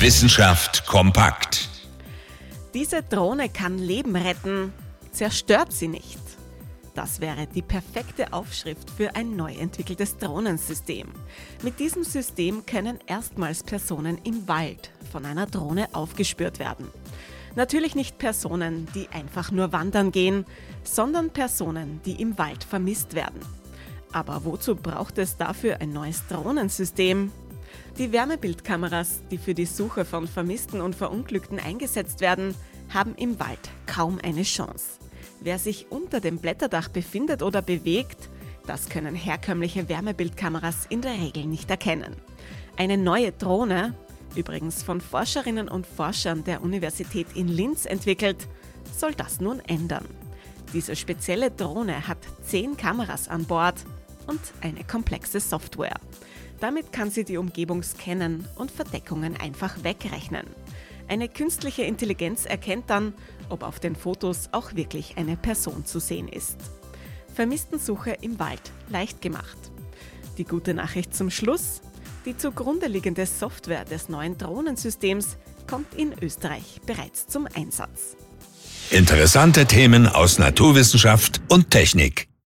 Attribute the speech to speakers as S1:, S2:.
S1: Wissenschaft kompakt.
S2: Diese Drohne kann Leben retten, zerstört sie nicht. Das wäre die perfekte Aufschrift für ein neu entwickeltes Drohnensystem. Mit diesem System können erstmals Personen im Wald von einer Drohne aufgespürt werden. Natürlich nicht Personen, die einfach nur wandern gehen, sondern Personen, die im Wald vermisst werden. Aber wozu braucht es dafür ein neues Drohnensystem? Die Wärmebildkameras, die für die Suche von Vermissten und Verunglückten eingesetzt werden, haben im Wald kaum eine Chance. Wer sich unter dem Blätterdach befindet oder bewegt, das können herkömmliche Wärmebildkameras in der Regel nicht erkennen. Eine neue Drohne, übrigens von Forscherinnen und Forschern der Universität in Linz entwickelt, soll das nun ändern. Diese spezielle Drohne hat zehn Kameras an Bord und eine komplexe Software. Damit kann sie die Umgebung scannen und Verdeckungen einfach wegrechnen. Eine künstliche Intelligenz erkennt dann, ob auf den Fotos auch wirklich eine Person zu sehen ist. Vermisstensuche im Wald leicht gemacht. Die gute Nachricht zum Schluss. Die zugrunde liegende Software des neuen Drohnensystems kommt in Österreich bereits zum Einsatz.
S1: Interessante Themen aus Naturwissenschaft und Technik.